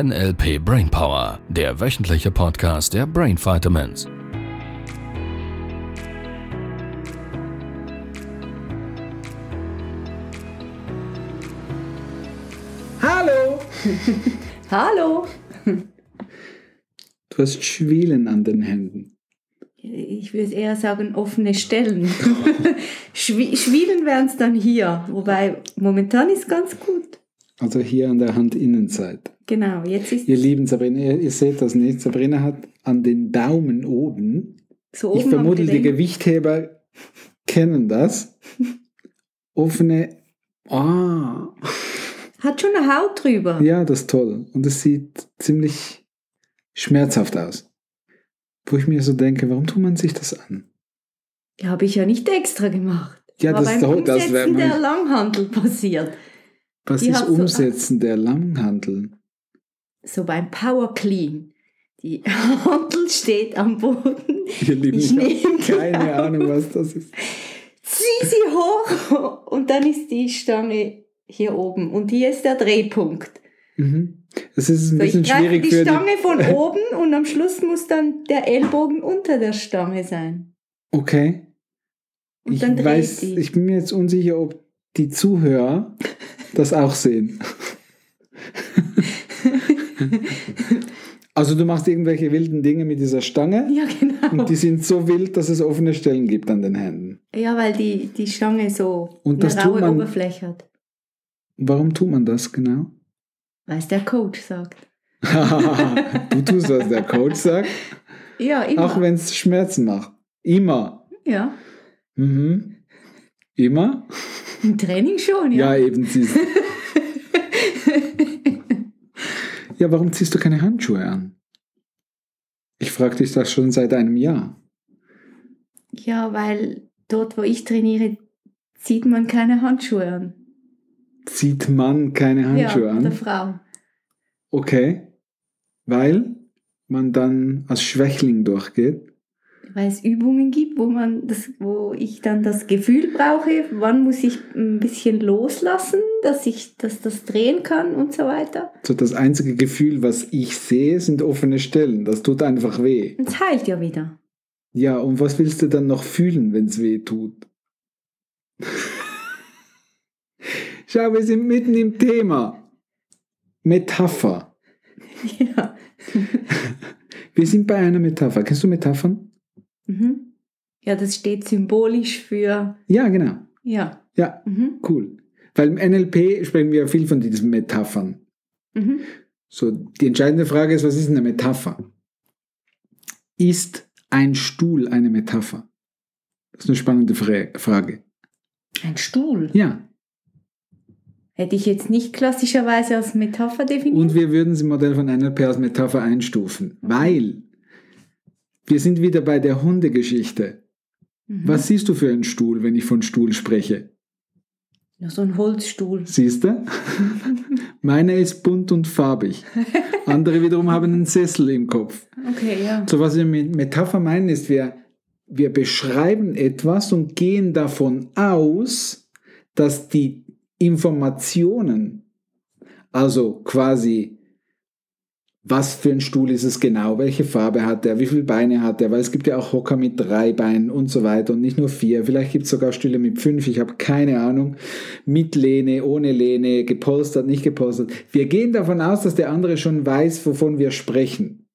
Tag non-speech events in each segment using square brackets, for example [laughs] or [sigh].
NLP Brainpower, der wöchentliche Podcast der Brain Vitamins. Hallo! [laughs] Hallo! Du hast Schwielen an den Händen. Ich würde eher sagen offene Stellen. [laughs] Schwie Schwielen wären es dann hier, wobei momentan ist ganz gut. Also hier an der Handinnenseite. Genau, jetzt ist Ihr lieben Sabrina, ihr, ihr seht das nicht. Sabrina hat an den Daumen oben, so oben ich vermute, die. Gewichtheber kennen das, offene, ah, Hat schon eine Haut drüber. ja, das ist toll. Und es sieht ziemlich schmerzhaft aus. Wo ich mir so denke, warum tut man sich das an? Ja, habe ich ja nicht extra gemacht. Ja, War das, beim doch- das wäre der Langhandel passiert. Was die ist so- Umsetzen der Langhandel? So beim Power Clean. Die [laughs] Handel steht am Boden. Ihr Lieben, Ich ich habe keine Ahnung, was das ist. Zieh sie hoch und dann ist die Stange hier oben. Und hier ist der Drehpunkt. Mhm. Es ist ein So, bisschen ich greife schwierig die für Stange von [laughs] oben und am Schluss muss dann der Ellbogen unter der Stange sein. Okay. Und Ich weiß, die. ich bin mir jetzt unsicher, ob die Zuhörer das auch sehen. [laughs] also du machst irgendwelche wilden Dinge mit dieser Stange Ja, genau. und die sind so wild, dass es offene Stellen gibt an den Händen. Ja, weil die, die Stange so Und eine raue man- Oberfläche hat. Warum tut man das genau? Weil es der Coach sagt. [laughs] du tust, was der Coach sagt, Ja, immer. auch wenn es Schmerzen macht. Immer. ja, Mhm. Immer? Im Training schon, Ja, ja. eben. [laughs] Ja, warum ziehst du keine Handschuhe an? Ich frage dich das schon seit einem Jahr. Ja, weil dort, wo ich trainiere, zieht man keine Handschuhe an. Zieht man keine Handschuhe ja, der an? Frau. Okay. Weil man dann als Schwächling durchgeht. Weil es Übungen gibt, wo man das, wo ich dann das Gefühl brauche, wann muss ich ein bisschen loslassen, dass ich dass das drehen kann und so weiter. So das einzige Gefühl, was ich sehe, sind offene Stellen. Das tut einfach weh. Und es heilt ja wieder. Ja, und was willst du dann noch fühlen, wenn es weh tut? [laughs] Schau, wir sind mitten im Thema. Metapher. [laughs] Ja. [laughs] Wir sind bei einer Metapher. Kennst du Metaphern? Mhm. Ja, das steht symbolisch für, Ja, genau. ja. Ja, Mhm. cool. Weil im NLP sprechen wir ja viel von diesen Metaphern. Mhm. So, die entscheidende Frage ist, was ist eine Metapher? Ist ein Stuhl eine Metapher? Das ist eine spannende Fra Frage. Ein Stuhl. Ja, Hätte ich jetzt nicht klassischerweise als Metapher definiert. und wir würden es im Modell von NLP als Metapher einstufen, weil wir sind wieder bei der Hundegeschichte. Mhm. Was siehst du für einen Stuhl, wenn ich von Stuhl spreche? Ja, so ein Holzstuhl. Siehst du? [laughs] Meiner ist bunt und farbig. Andere wiederum haben einen Sessel im Kopf. Okay, ja. So was wir mit Metapher meinen, ist, wir, wir beschreiben etwas und gehen davon aus, dass die Informationen, also quasi, was für ein Stuhl ist es genau, welche Farbe hat er, wie viele Beine hat er, weil es gibt ja auch Hocker mit drei Beinen und so weiter und nicht nur vier, vielleicht gibt es sogar Stühle mit fünf, ich habe keine Ahnung, mit Lehne, ohne Lehne, gepolstert, nicht gepolstert. Wir gehen davon aus, dass der andere schon weiß, wovon wir sprechen.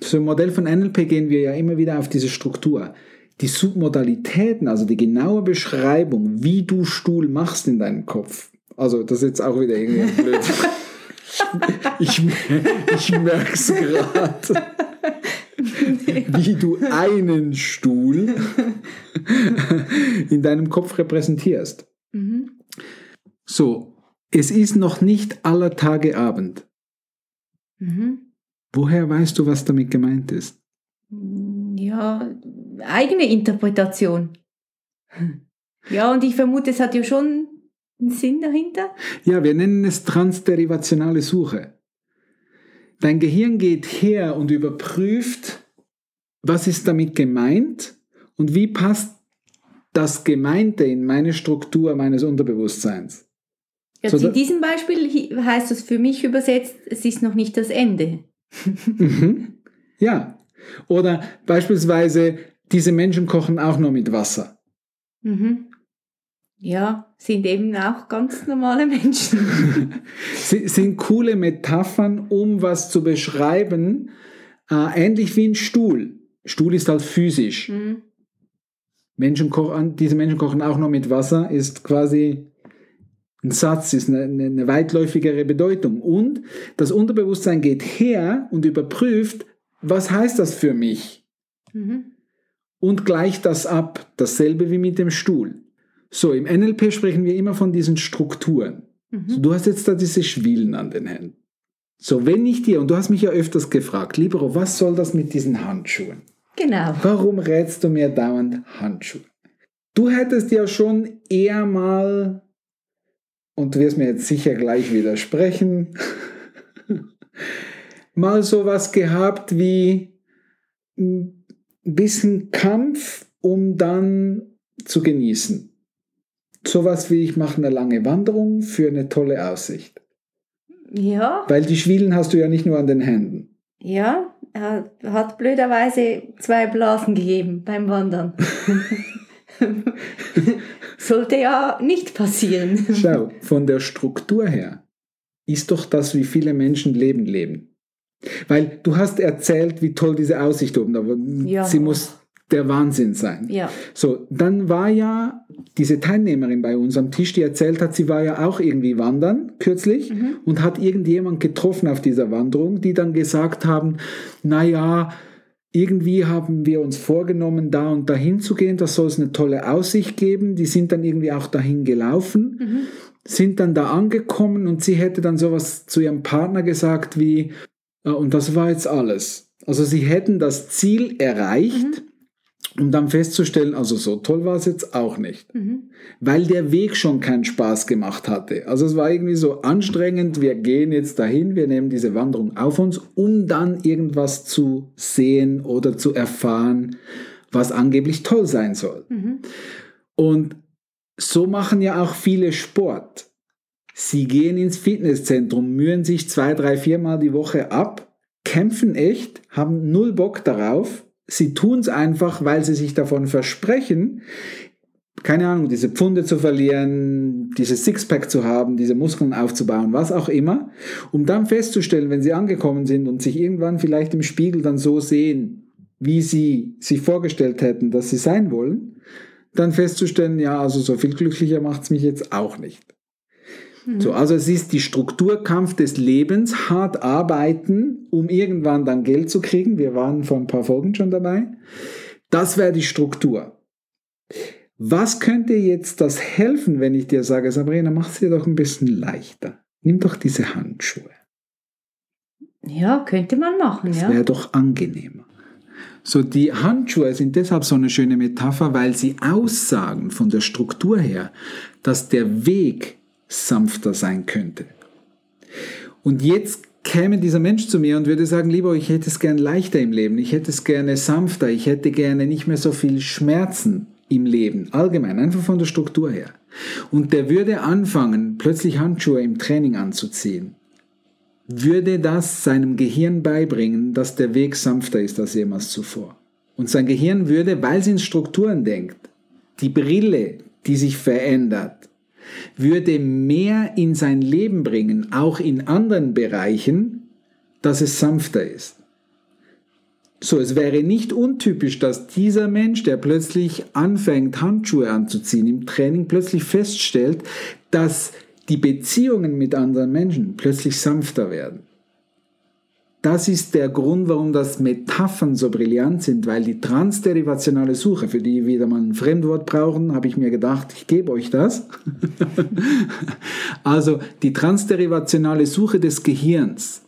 So im Modell von NLP gehen wir ja immer wieder auf diese Struktur. Die Submodalitäten, also die genaue Beschreibung, wie du Stuhl machst in deinem Kopf. Also das ist jetzt auch wieder irgendwie blöd. [laughs] Ich, ich merke es gerade. Wie du einen Stuhl in deinem Kopf repräsentierst. Mhm. So, es ist noch nicht aller Tage Abend. Mhm. Woher weißt du, was damit gemeint ist? Ja, eigene Interpretation. Ja, und ich vermute, es hat ja schon einen Sinn dahinter. Ja, wir nennen es transderivationale Suche. Dein Gehirn geht her und überprüft, was ist damit gemeint und wie passt das Gemeinte in meine Struktur meines Unterbewusstseins. Jetzt So, in diesem Beispiel heißt das für mich übersetzt, es ist noch nicht das Ende. [laughs] Mhm. Ja. Oder beispielsweise, diese Menschen kochen auch nur mit Wasser. Mhm. Ja, sind eben auch ganz normale Menschen. [laughs] Sie sind coole Metaphern, um was zu beschreiben, äh, ähnlich wie ein Stuhl. Stuhl ist halt physisch. Mhm. Menschen kochen, diese Menschen kochen auch nur mit Wasser, ist quasi ein Satz, ist eine, eine, eine weitläufigere Bedeutung. Und das Unterbewusstsein geht her und überprüft, was heißt das für mich? Mhm. Und gleicht das ab. Dasselbe wie mit dem Stuhl. So, im NLP sprechen wir immer von diesen Strukturen. So, Mhm. du hast jetzt da diese Schwielen an den Händen. So, wenn ich dir, und du hast mich ja öfters gefragt, Libero, was soll das mit diesen Handschuhen? Genau. Warum rätst du mir dauernd Handschuhe? Du hättest ja schon eher mal, und du wirst mir jetzt sicher gleich widersprechen, [laughs] mal sowas gehabt wie ein bisschen Kampf, um dann zu genießen. Sowas wie ich mache eine lange Wanderung für eine tolle Aussicht. Ja, Weil die Schwielen hast du ja nicht nur an den Händen. ja, er hat blöderweise zwei Blasen gegeben beim Wandern. [laughs] Sollte ja nicht passieren. Schau, von der Struktur her ist doch das, wie viele Menschen Leben leben. Weil du hast erzählt, wie toll diese Aussicht oben da war. Ja. Sie muss der Wahnsinn sein. Ja, So, dann war ja diese Teilnehmerin bei uns am Tisch, die erzählt hat, sie war ja auch irgendwie wandern kürzlich Mhm. und hat irgendjemand getroffen auf dieser Wanderung, die dann gesagt haben, naja, irgendwie haben wir uns vorgenommen, da und dahin zu gehen, da soll es eine tolle Aussicht geben. Die sind dann irgendwie auch dahin gelaufen, Mhm. sind dann da angekommen und sie hätte dann sowas zu ihrem Partner gesagt wie, "Ja, und das war jetzt alles. Also sie hätten das Ziel erreicht, um dann festzustellen, also so toll war es jetzt auch nicht Mhm. weil der Weg schon keinen Spaß gemacht hatte. Also es war irgendwie so anstrengend, wir gehen jetzt dahin, wir nehmen diese Wanderung auf uns, um dann irgendwas zu sehen oder zu erfahren, was angeblich toll sein soll. Mhm. Und so machen ja auch viele Sport. Sie gehen ins Fitnesszentrum, mühen sich zwei, drei, viermal die Woche ab, kämpfen echt, haben null Bock darauf. Sie tun es einfach, weil sie sich davon versprechen, keine Ahnung, diese Pfunde zu verlieren, dieses Sixpack zu haben, diese Muskeln aufzubauen, was auch immer, um dann festzustellen, wenn sie angekommen sind und sich irgendwann vielleicht im Spiegel dann so sehen, wie sie sich vorgestellt hätten, dass sie sein wollen, dann festzustellen, ja, also so viel glücklicher macht es mich jetzt auch nicht. So, also es ist die Strukturkampf des Lebens, hart arbeiten, um irgendwann dann Geld zu kriegen. Wir waren vor ein paar Folgen schon dabei. Das wäre die Struktur. Was könnte jetzt das helfen, wenn ich dir sage, Sabrina, mach es dir doch ein bisschen leichter. Nimm doch diese Handschuhe. Ja, könnte man machen, Das ja. wäre doch angenehmer. So, die Handschuhe sind deshalb so eine schöne Metapher, weil sie aussagen von der Struktur her, dass der Weg sanfter sein könnte. Und jetzt käme dieser Mensch zu mir und würde sagen, lieber, ich hätte es gern leichter im Leben, ich hätte es gerne sanfter, ich hätte gerne nicht mehr so viel Schmerzen im Leben, allgemein, einfach von der Struktur her. Und der würde anfangen, plötzlich Handschuhe im Training anzuziehen würde das seinem Gehirn beibringen, dass der Weg sanfter ist als jemals zuvor. Und sein Gehirn würde, weil es in Strukturen denkt, die Brille, die sich verändert, würde mehr in sein Leben bringen, auch in anderen Bereichen, dass es sanfter ist. So, es wäre nicht untypisch, dass dieser Mensch, der plötzlich anfängt, Handschuhe anzuziehen im Training, plötzlich feststellt, dass die Beziehungen mit anderen Menschen plötzlich sanfter werden. Das ist der Grund, warum das Metaphern so brillant sind, weil die transderivationale Suche, für die wieder mal ein Fremdwort brauchen, habe ich mir gedacht, ich gebe euch das. [laughs] also die transderivationale Suche des Gehirns,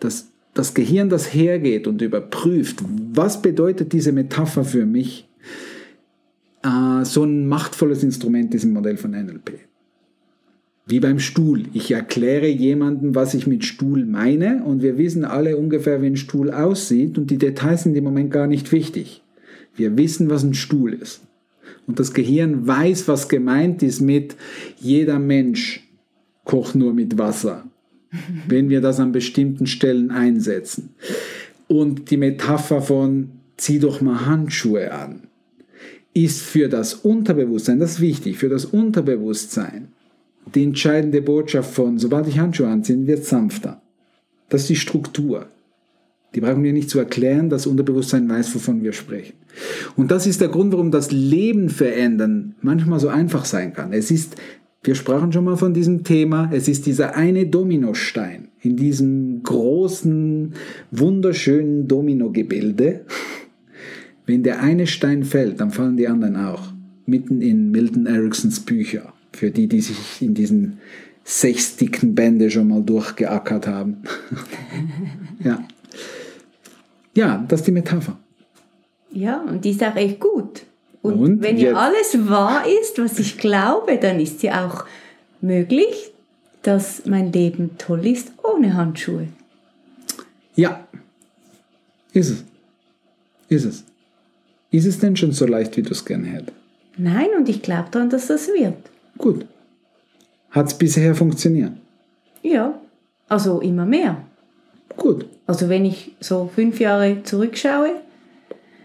das, das Gehirn, das hergeht und überprüft, was bedeutet diese Metapher für mich, äh, so ein machtvolles Instrument ist im Modell von NLP. Wie beim Stuhl. Ich erkläre jemandem, was ich mit Stuhl meine und wir wissen alle ungefähr, wie ein Stuhl aussieht und die Details sind im Moment gar nicht wichtig. Wir wissen, was ein Stuhl ist. Und das Gehirn weiß, was gemeint ist mit jeder Mensch koch nur mit Wasser, [laughs] wenn wir das an bestimmten Stellen einsetzen. Und die Metapher von zieh doch mal Handschuhe an, ist für das Unterbewusstsein, das ist wichtig, für das Unterbewusstsein die entscheidende Botschaft von, sobald ich Handschuhe anziehe, wird sanfter. Das ist die Struktur. Die brauchen wir nicht zu erklären, das Unterbewusstsein weiß, wovon wir sprechen. Und das ist der Grund, warum das Leben verändern manchmal so einfach sein kann. Es ist, wir sprachen schon mal von diesem Thema, es ist dieser eine Dominostein in diesem großen, wunderschönen Dominogebilde. Wenn der eine Stein fällt, dann fallen die anderen auch. Mitten in Milton Ericksons Bücher. Für die, die sich in diesen sechs dicken Bände schon mal durchgeackert haben. [laughs] ja. Ja, das ist die Metapher. Ja, und die ist auch echt gut. Und, Und wenn ja alles wahr ist, was ich glaube, dann ist ja auch möglich, dass mein Leben toll ist ohne Handschuhe. Ja. Ist es. Ist es. Ist es denn schon so leicht, wie du es gerne hättest? Nein, und ich glaube daran, dass das wird. Gut. Hat es bisher funktioniert? Ja, also immer mehr. Gut. Also wenn ich so fünf Jahre zurückschaue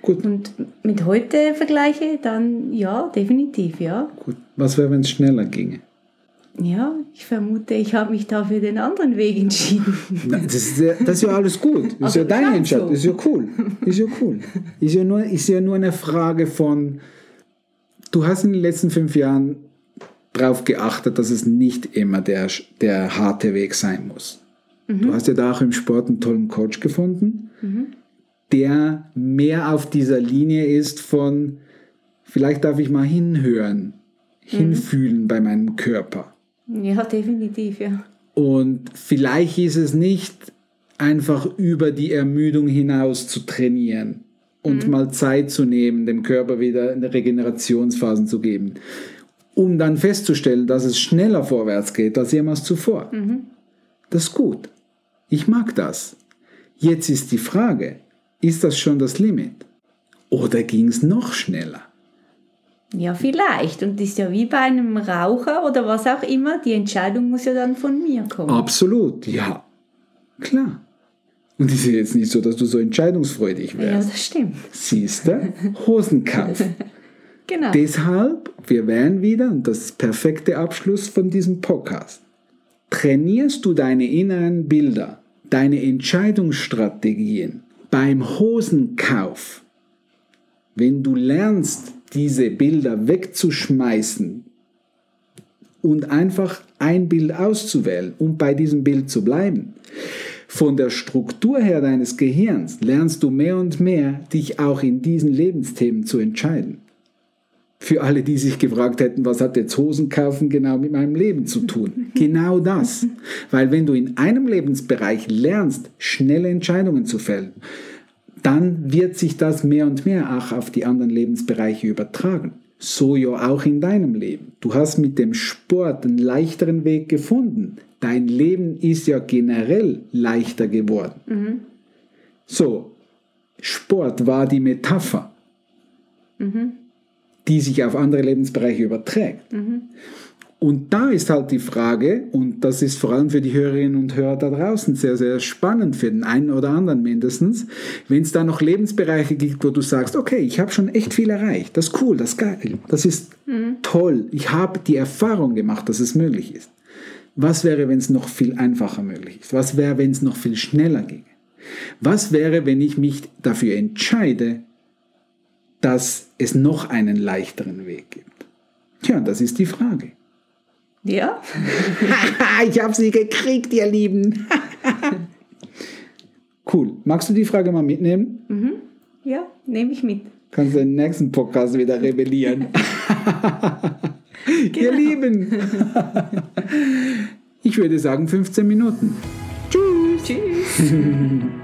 Gut. und mit heute vergleiche, dann ja, definitiv, ja. Gut. Was wäre, wenn es schneller ginge? Ja, ich vermute, ich habe mich da für den anderen Weg entschieden. [laughs] Das, ist ja, das ist ja alles gut. [laughs] Das ist Also, ja deine Entscheidung. so. Das ist ja cool. Ist ja cool. Ist ja, nur, ist ja nur eine Frage von, du hast in den letzten fünf Jahren darauf geachtet, dass es nicht immer der, der harte Weg sein muss. Du hast ja da auch im Sport einen tollen Coach gefunden, der mehr auf dieser Linie ist von, vielleicht darf ich mal hinhören, hinfühlen bei meinem Körper. Ja, definitiv, ja. Und vielleicht ist es nicht einfach über die Ermüdung hinaus zu trainieren und mal Zeit zu nehmen, dem Körper wieder eine Regenerationsphasen zu geben, um dann festzustellen, dass es schneller vorwärts geht als jemals zuvor. Das ist gut. Ich mag das. Jetzt ist die Frage, ist das schon das Limit? Oder ging es noch schneller? Ja, vielleicht. Und das ist ja wie bei einem Raucher oder was auch immer. Die Entscheidung muss ja dann von mir kommen. Absolut, ja. Klar. Und es ist jetzt nicht so, dass du so entscheidungsfreudig ja, wärst. das stimmt. Siehst du? Hosenkampf. [laughs] Genau. Deshalb, wir wären wieder, und das ist der perfekte Abschluss von diesem Podcast, trainierst du deine inneren Bilder, deine Entscheidungsstrategien beim Hosenkauf. Wenn du lernst, diese Bilder wegzuschmeißen und einfach ein Bild auszuwählen und bei diesem Bild zu bleiben, von der Struktur her deines Gehirns lernst du mehr und mehr, dich auch in diesen Lebensthemen zu entscheiden. Für alle, die sich gefragt hätten, was hat jetzt Hosen kaufen genau mit meinem Leben zu tun? [laughs] Genau das. Weil wenn du in einem Lebensbereich lernst, schnelle Entscheidungen zu fällen, dann wird sich das mehr und mehr auch auf die anderen Lebensbereiche übertragen. So ja auch in deinem Leben. Du hast mit dem Sport einen leichteren Weg gefunden. Dein Leben ist ja generell leichter geworden. So, Sport war die Metapher, die sich auf andere Lebensbereiche überträgt. Und da ist halt die Frage, und das ist vor allem für die Hörerinnen und Hörer da draußen sehr, sehr spannend, für den einen oder anderen mindestens, wenn es da noch Lebensbereiche gibt, wo du sagst, okay, ich habe schon echt viel erreicht, das ist cool, das ist geil, das ist toll, ich habe die Erfahrung gemacht, dass es möglich ist. Was wäre, wenn es noch viel einfacher möglich ist? Was wäre, wenn es noch viel schneller ginge? Was wäre, wenn ich mich dafür entscheide, dass es noch einen leichteren Weg gibt? Tja, das ist die Frage. Ja, [laughs] ich habe sie gekriegt, ihr Lieben. [laughs] cool. Magst du die Frage mal mitnehmen? ja, nehme ich mit. Kannst du den nächsten Podcast wieder rebellieren. [laughs] Ihr Lieben. ich würde sagen 15 Minuten. Tschüss.